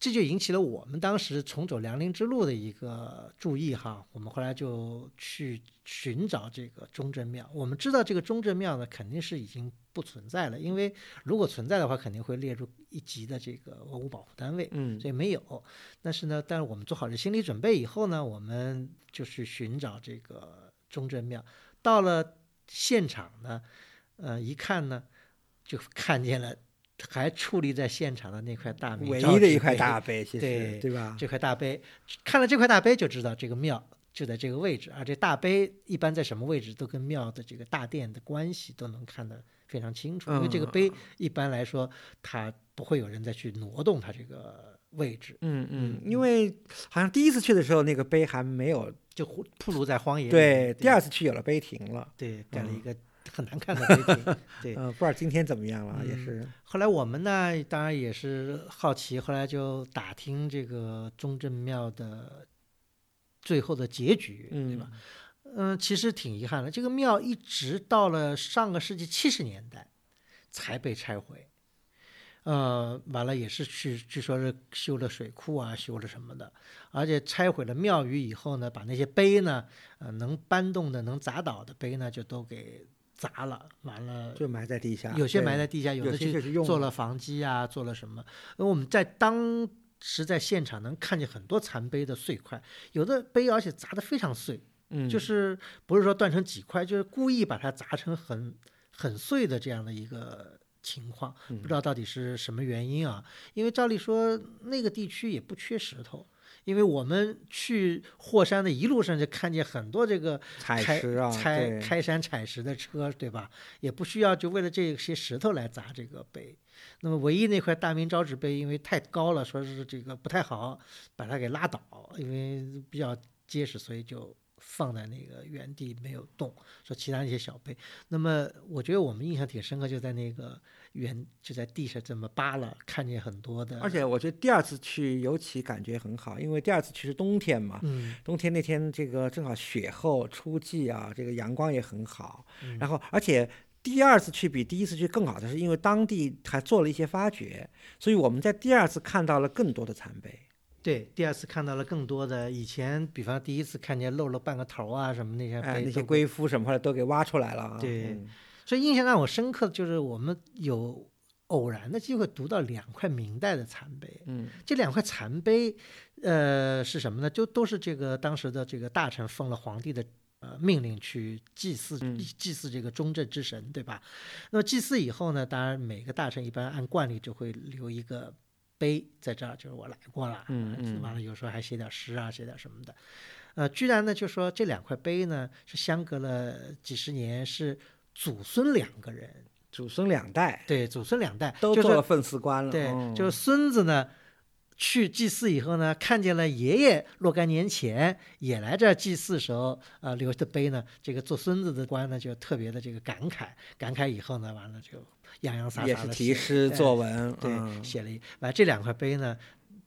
这就引起了我们当时重走梁陵之路的一个注意哈。我们后来就去寻找这个中正庙。我们知道这个中正庙呢，肯定是已经不存在了，因为如果存在的话，肯定会列入一级的这个文物保护单位。嗯所以没有。但是呢，但是我们做好了心理准备以后呢，我们就去寻找这个中正庙。到了现场呢，呃，一看呢，就看见了还矗立在现场的那块大明唯一的一块大碑，其实对对吧？这块大碑，看了这块大碑就知道这个庙就在这个位置，而这大碑一般在什么位置，都跟庙的这个大殿的关系都能看得非常清楚。因为这个嗯碑一般来说，它不会有人再去挪动它这个位置，嗯嗯，嗯因为好像第一次去的时候，那个碑还没有，就铺铺路在荒野里对，面。第二次去有了碑亭了。对盖了一嗯个很难看的碑亭。对，嗯，不知道今天怎么样了，也嗯是。后来我们呢，当然也是好奇，后来就打听这个中正庙的最后的结局，对吧？嗯，其实挺遗憾的，这个庙一直到了上个世纪七十年代才被拆毁。呃，完了也是去，据说是修了水库啊，修了什么的，而且拆毁了庙宇以后呢，把那些碑呢，呃，能搬动的、能砸倒的碑呢，就都给砸了。完了，就埋在地下，有些埋在地下，有有的是做了防击啊，做了什么？因为我们在当时在现场能看见很多残碑的碎块，有的碑而且砸得非常碎，嗯，就是不是说断成几块，就是故意把它砸成很很碎的这样的一个情况，嗯不知道到底是什么原因啊？因为照理说那个地区也不缺石头。因为我们去霍山的一路上就看见很多这个采石啊，开开山采石的车，对吧？也不需要就为了这些石头来砸这个碑。那么唯一那块大明招纸碑，因为太高了，说是这个不太好，把它给拉倒，因为比较结实，所以就放在那个原地没有动。说其他一些小碑，那么我觉得我们印象挺深刻，就在那个原就在地上这么扒拉，看见很多的，而且我觉得第二次去尤其感觉很好，因为第二次去是冬天嘛，嗯，冬天那天这个正好雪后初霁啊，这个阳光也很好，嗯然后而且。第二次去比第一次去更好的是，因为当地还做了一些发掘，所以我们在第二次看到了更多的残碑。对，第二次看到了更多的以前，比方第一次看见露了半个头啊什么那些哎，那些龟夫什么的都给挖出来了啊。对嗯所以印象让我深刻的就是我们有偶然的机会读到两块明代的残碑，嗯这两块残碑，呃，是什么呢？就都是这个当时的这个大臣奉了皇帝的。呃，命令去祭祀嗯祭祀这个中正之神，对吧？那么祭祀以后呢，当然每个大臣一般按惯例就会留一个碑在这儿，就是我来过了，嗯嗯完了有时候还写点诗啊，写点什么的。呃，居然呢，就说这两块碑呢是相隔了几十年，是祖孙两个人，祖孙两代对，祖孙两代就是都做了奉祀官了。对，嗯就是孙子呢，去祭祀以后呢，看见了爷爷若干年前也来这儿祭祀时候，呃，留的碑呢，这个做孙子的官呢就特别的这个感慨，感慨以后呢，完了就洋洋洒洒也是的题诗作文。对，嗯写了一，完这两块碑呢。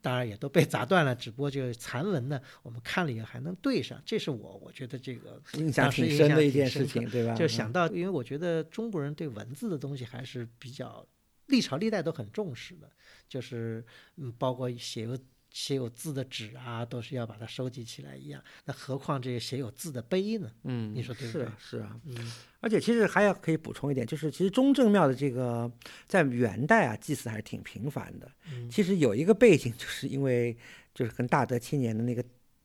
当然也都被砸断了，只不过就是残文呢，我们看了以后还能对上，这是我我觉得这个印象挺深的一件事情，对吧？嗯就想到，因为我觉得中国人对文字的东西还是比较历朝历代都很重视的，就是嗯，包括写个写有字的纸啊，都是要把它收集起来一样。那何况这些写有字的碑呢？嗯，你说对不对是啊，是啊。嗯而且其实还要可以补充一点，就是其实中正庙的这个在元代啊祭祀还是挺频繁的。嗯其实有一个背景，就是因为就是跟大德七年的那个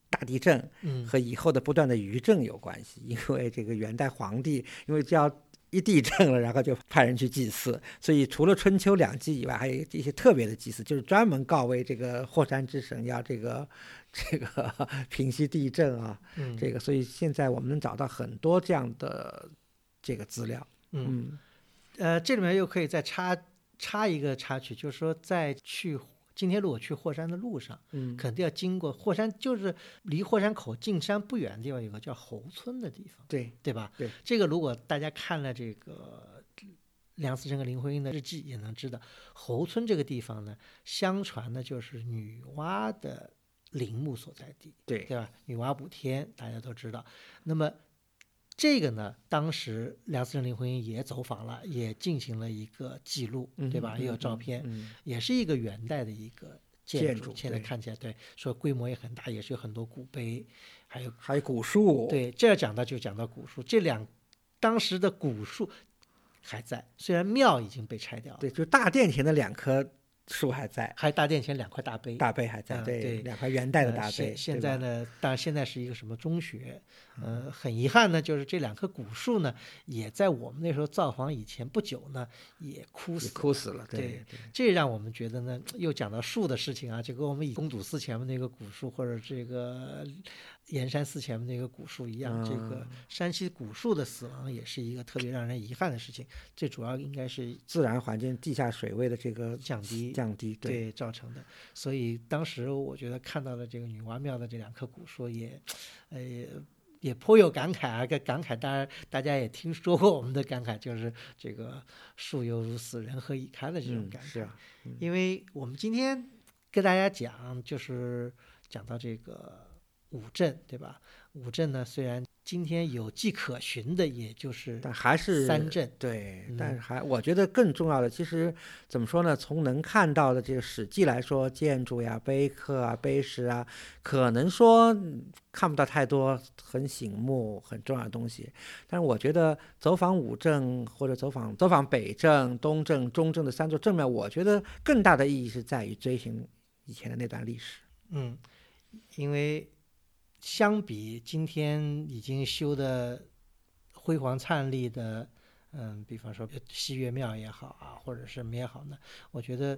大地震嗯和以后的不断的余震有关系。因为这个元代皇帝因为就要一地震了，然后就派人去祭祀，所以除了春秋两祭以外，还有一些特别的祭祀，就是专门告慰这个霍山之神要这个这个 平息地震啊。嗯这个，所以现在我们能找到很多这样的这个资料。嗯嗯呃，这里面又可以再插插一个插曲，就是说在去今天如果去霍山的路上，嗯肯定要经过霍山，就是离霍山口进山不远的地方有个叫侯村的地方，对，对吧？对，这个如果大家看了这个梁思成和林徽因的日记，也能知道侯村这个地方呢，相传呢就是女娲的陵墓所在地，对对吧？女娲补天大家都知道。那么这个呢，当时梁思成、林徽因也走访了，也进行了一个记录，对吧？嗯也有照片，嗯。也是一个元代的一个建建筑现在看起来对，说规模也很大，也是有很多古碑，还有还有古树，对，这要讲到就讲到古树，这两当时的古树还在，虽然庙已经被拆掉了，对，就大殿前的两棵树还在，还有大殿前两块大碑。大碑还在，嗯对两块元代的呃大碑。现在呢，当然现在是一个什么中学，呃，很遗憾呢，就是这两棵古树呢，也在我们那时候造房以前不久呢，也枯死。枯死了，对对这让我们觉得呢，又讲到树的事情啊，就跟我们以公主寺前面那个古树，或者这个盐山寺前面那个古树一样，这个嗯山西古树的死亡也是一个特别让人遗憾的事情。最主要应该是自然环境地下水位的这个降低降低，对，对造成的。所以当时我觉得看到了这个女娲庙的这两棵古树也，呃。也颇有感慨啊！感感慨，当然大家也听说过我们的感慨，就是这个“树犹如死，人何以堪”的这种嗯，感慨。是啊，因为我们今天跟大家讲，就是讲到这个五镇，对吧？五镇呢，虽然今天有迹可循的，也就是但还是三镇，对，嗯但是还我觉得更重要的，其实怎么说呢？从能看到的这个《史记》来说，建筑呀、碑刻啊、碑石啊，可能说嗯看不到太多很醒目、很重要的东西。但是我觉得走访五镇或者走访走访北镇、东镇、中镇的三座正庙，我觉得更大的意义是在于追寻以前的那段历史。嗯，因为相比今天已经修的辉煌灿丽的，嗯，比方说西岳庙也好啊，或者什么也好呢，我觉得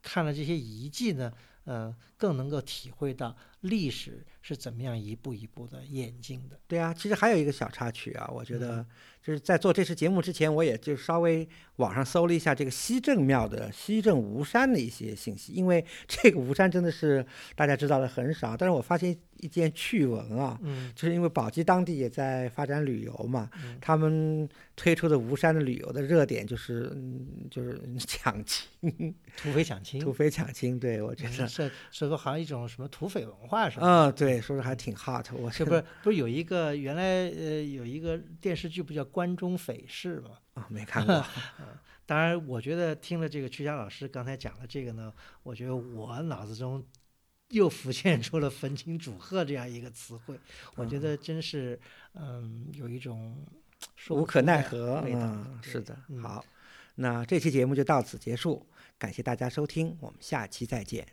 看了这些遗迹呢，呃，更能够体会到历史是怎么样一步一步的演进的。对啊，其实还有一个小插曲啊，我觉嗯得就是在做这次节目之前，我也就稍微网上搜了一下这个西正庙的西正吴山的一些信息，因为这个吴山真的是大家知道的很少，但是我发现一件趣闻啊，嗯。就是因为宝鸡当地也在发展旅游嘛，嗯。他们推出的吴山的旅游的热点就是嗯就是 抢亲、土匪抢亲，土匪抢亲，对我觉得，是是是说好像一种什么土匪文化什么嗯，对，说是还挺 hot，我是不是不是有一个原来呃有一个电视剧不叫《关中匪事》吗？啊没看过，当然，我觉得听了这个曲霞老师刚才讲的这个呢，我觉得我脑子中又浮现出了“焚琴煮鹤”这样一个词汇，我觉得真是嗯有一种无可奈何，味道嗯，是的，嗯好，那这期节目就到此结束，感谢大家收听，我们下期再见。